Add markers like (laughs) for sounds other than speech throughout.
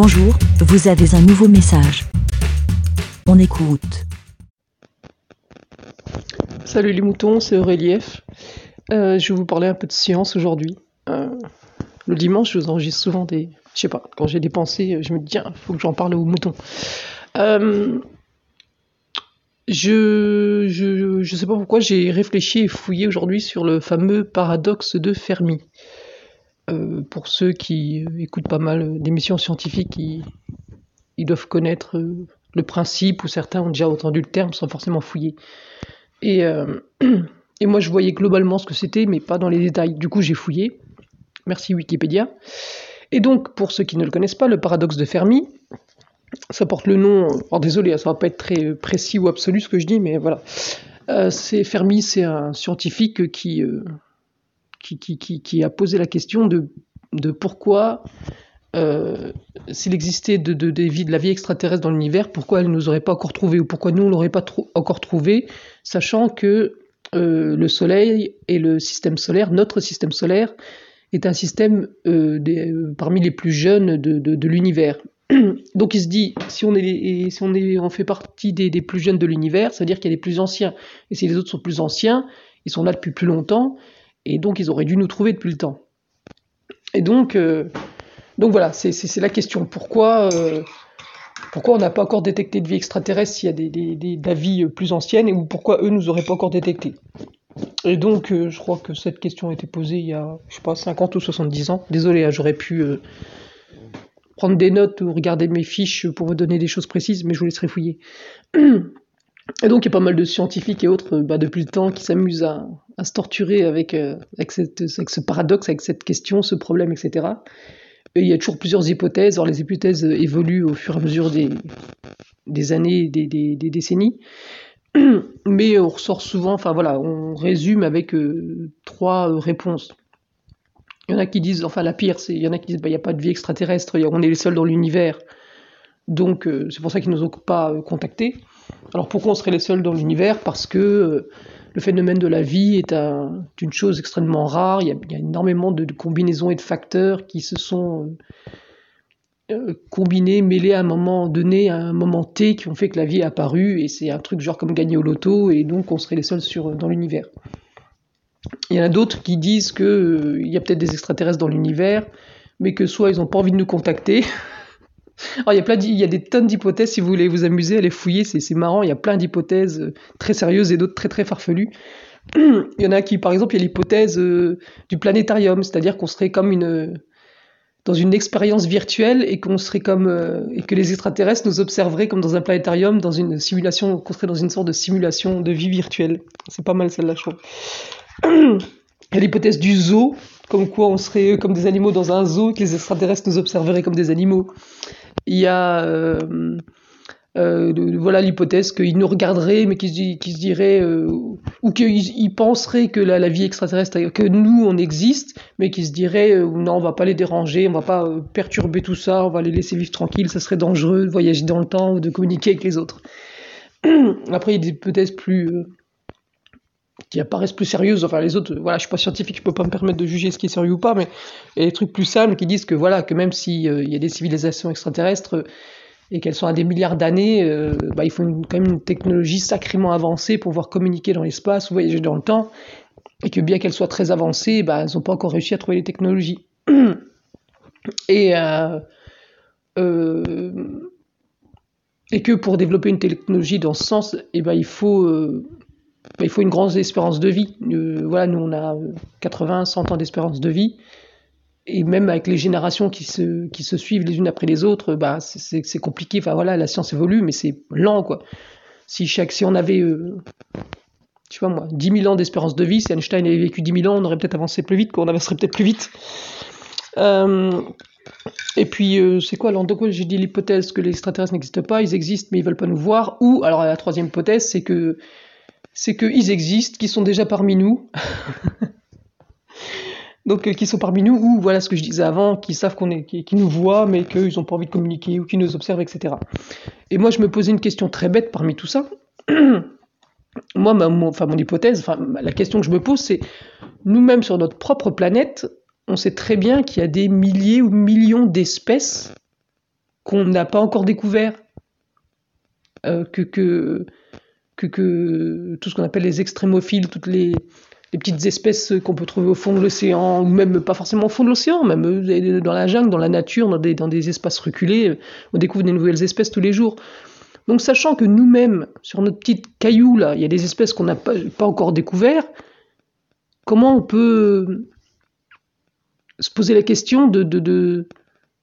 Bonjour, vous avez un nouveau message. On écoute. Salut les moutons, c'est Aurélief. Euh, je vais vous parler un peu de science aujourd'hui. Euh, le dimanche, je vous enregistre souvent des. Je sais pas, quand j'ai des pensées, je me dis, tiens, faut que j'en parle aux moutons. Euh, je, je, je sais pas pourquoi j'ai réfléchi et fouillé aujourd'hui sur le fameux paradoxe de Fermi. Euh, pour ceux qui euh, écoutent pas mal d'émissions scientifiques, ils, doivent connaître euh, le principe, ou certains ont déjà entendu le terme sans forcément fouiller. Et, euh, (clears throat) moi, je voyais globalement ce que c'était, mais pas dans les détails. Du coup, j'ai fouillé. Merci Wikipédia. Et donc, pour ceux qui ne le connaissent pas, le paradoxe de Fermi, ça porte le nom. Alors, désolé, ça va pas être très précis ou absolu ce que je dis, mais voilà. Euh, c'est Fermi, c'est un scientifique qui, euh, qui, a posé la question de, pourquoi, euh, s'il existait de, des la vie extraterrestre dans l'univers, pourquoi elle ne nous aurait pas encore trouvé ou pourquoi nous on l'aurait pas encore trouvé, sachant que euh, le Soleil et le système solaire, notre système solaire, est un système euh, des- parmi les plus jeunes de, l'univers. (clears throat) Donc il se dit, si on, est, si on, est, on fait partie des, des plus jeunes de l'univers, ça veut dire qu'il y a les plus anciens. Et si les autres sont plus anciens, ils sont là depuis plus longtemps, et donc ils auraient dû nous trouver depuis le temps. Et donc, euh, donc voilà, c'est la question. Pourquoi, euh, pourquoi on n'a pas encore détecté de vie extraterrestre s'il y a des, des, plus ancienne, et ou pourquoi eux nous auraient pas encore détecté? Et donc, euh, je crois que cette question a été posée il y a, je sais pas, 50 ou 70 ans. Désolé, hein, j'aurais pu prendre des notes ou regarder mes fiches pour vous donner des choses précises, mais je vous laisserai fouiller. (clears throat) Et donc, il y a pas mal de scientifiques et autres, bah, depuis le temps, qui s'amusent à, se torturer avec, euh, avec, ce paradoxe, avec cette question, ce problème, etc. Et il y a toujours plusieurs hypothèses. Alors, les hypothèses évoluent au fur et à mesure des, années, des, décennies. (clears throat) Mais on ressort souvent, enfin voilà, on résume avec euh, trois euh, réponses. Il y en a qui disent, enfin la pire, c'est il y en a qui disent, bah, il n'y a pas de vie extraterrestre, on est les seuls dans l'univers. Donc c'est pour ça qu'ils ne nous ont pas contactés. Alors pourquoi on serait les seuls dans l'univers? Parce que euh, le phénomène de la vie est un- une chose extrêmement rare. Il y a, énormément de, combinaisons et de facteurs qui se sont euh, euh, combinés, mêlés à un moment donné, à un moment T, qui ont fait que la vie est apparue. Et c'est un truc genre comme gagner au loto, et donc on serait les seuls sur, dans l'univers. Il y en a d'autres qui disent que euh, il y a peut-être des extraterrestres dans l'univers, mais que soit ils n'ont pas envie de nous contacter. (laughs) Alors, il y a plein il y a des tonnes d'hypothèses si vous voulez vous amuser à les fouiller, c'est marrant, il y a plein d'hypothèses euh, très sérieuses et d'autres très très farfelues. (clears throat) Il y en a qui, par exemple, il y a l'hypothèse euh, du planétarium, c'est-à-dire qu'on serait comme une dans une expérience virtuelle et qu'on serait comme euh, et que les extraterrestres nous observeraient comme dans un planétarium, dans une simulation, qu'on serait dans une sorte de simulation de vie virtuelle. C'est pas mal celle-là, je trouve. (clears throat) Il y a l'hypothèse du zoo, comme quoi on serait euh, comme des animaux dans un zoo, et que les extraterrestres nous observeraient comme des animaux. Il y a euh, euh, voilà l'hypothèse qu'ils nous regarderaient, mais qu'ils se, di- qu'ils se diraient, euh, ou qu'ils ils penseraient que la, vie extraterrestre, que nous on existe, mais qu'ils se diraient non, on va pas les déranger, on va pas perturber tout ça, on va les laisser vivre tranquilles, ça serait dangereux de voyager dans le temps ou de communiquer avec les autres. (clears throat) Après, il y a des hypothèses plus qui apparaissent plus sérieuses. Enfin, les autres, euh, voilà, je suis pas scientifique, je peux pas me permettre de juger ce qui est sérieux ou pas, mais il y a des trucs plus simples qui disent que voilà, que même s'il y a des civilisations extraterrestres euh, et qu'elles sont à des milliards d'années, euh, bah, il faut quand même une technologie sacrément avancée pour pouvoir communiquer dans l'espace ou voyager dans le temps, et que bien qu'elles soient très avancées, bah, elles n'ont pas encore réussi à trouver les technologies. (clears throat) Et, euh, euh, et que pour développer une technologie dans ce sens, eh ben, il, faut, euh, il faut une grande espérance de vie. Euh, voilà, nous, on a euh, 80, 100 ans d'espérance de vie. Et même avec les générations qui se, qui se suivent les unes après les autres, bah, c'est- compliqué. Enfin voilà, la science évolue, mais c'est lent, quoi. Si, chaque, si on avait, euh, je sais pas moi, 10 000 ans d'espérance de vie, si Einstein avait vécu 10 000 ans, on aurait peut-être avancé plus vite, quoi. Avancerait peut-être plus vite. Euh, et puis, euh, c'est quoi alors j'ai dit l'hypothèse que les extraterrestres n'existent pas, ils existent mais ils veulent pas nous voir. Ou alors la troisième hypothèse, c'est que c'est qu'ils existent, qu'ils sont déjà parmi nous. (laughs) Donc, euh, qui sont parmi nous, ou voilà ce que je disais avant, qui savent qu'on est, qui, qui nous voient, mais qu'ils n'ont pas envie de communiquer, ou qui nous observent, etc. Et moi, je me posais une question très bête parmi tout ça. (clears throat) moi, ma, mon, mon hypothèse, la question que je me pose, c'est nous-mêmes sur notre propre planète, on sait très bien qu'il y a des milliers ou millions d'espèces qu'on n'a pas encore découvert, euh, que, que, tout ce qu'on appelle les extrémophiles, toutes les, petites espèces qu'on peut trouver au fond de l'océan, ou même pas forcément au fond de l'océan, même euh, dans la jungle, dans la nature, dans des, espaces reculés, euh, on découvre des nouvelles espèces tous les jours. Donc sachant que nous-mêmes, sur notre petite caillou, là, il y a des espèces qu'on n'a pas, encore découvertes, comment on peut se poser la question de,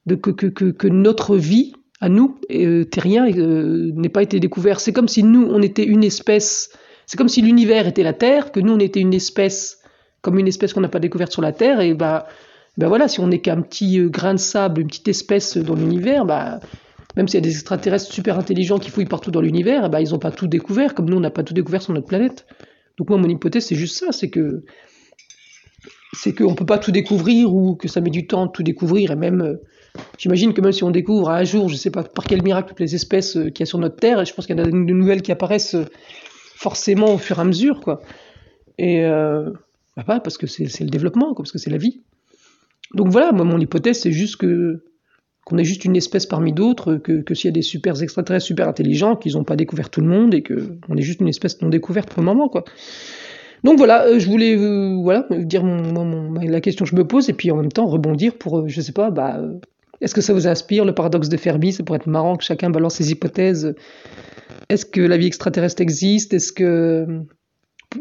que, notre vie, à nous, euh, terriens, euh, n'ait pas été découverte. C'est comme si nous, on était une espèce c'est comme si l'univers était la Terre, que nous on était une espèce, comme une espèce qu'on n'a pas découverte sur la Terre, et bah, ben voilà, si on n'est qu'un petit euh, grain de sable, une petite espèce dans l'univers, bah, même s'il y a des extraterrestres super intelligents qui fouillent partout dans l'univers, bah, ils n'ont pas tout découvert, comme nous on n'a pas tout découvert sur notre planète. Donc moi mon hypothèse c'est juste ça, c'est que c'est qu'on ne peut pas tout découvrir ou que ça met du temps de tout découvrir et même j'imagine que même si on découvre à un jour, je ne sais pas par quel miracle toutes les espèces euh, qu'il y a sur notre Terre, je pense qu'il y en a de nouvelles qui apparaissent forcément au fur et à mesure, quoi. Et euh, bah, pas parce que c'est le développement, parce que c'est la vie. Donc voilà, moi mon hypothèse c'est juste que qu'on est juste une espèce parmi d'autres, que, que s'il y a des super extraterrestres super intelligents, qu'ils n'ont pas découvert tout le monde et qu'on est juste une espèce non découverte pour le moment, quoi. Donc voilà, euh, je voulais euh, voilà dire mon, la question que je me pose et puis en même temps rebondir pour euh, je sais pas bah est-ce que ça vous inspire le paradoxe de Fermi? Ça pourrait être marrant que chacun balance ses hypothèses. Est-ce que la vie extraterrestre existe? Est-ce que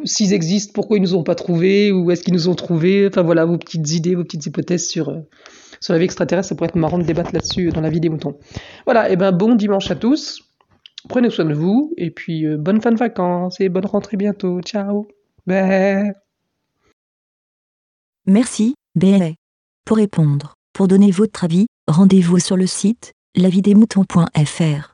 s'ils existent, pourquoi ils nous ont pas trouvés? Ou est-ce qu'ils nous ont trouvés? Enfin voilà, vos petites idées, vos petites hypothèses sur, euh, sur la vie extraterrestre, ça pourrait être marrant de débattre là-dessus dans la vie des moutons. Voilà, et ben bon dimanche à tous. Prenez soin de vous, et puis euh, bonne fin de vacances, et bonne rentrée bientôt. Ciao. Merci, BLA. Pour répondre, pour donner votre avis, rendez-vous sur le site lavidesmoutons.fr.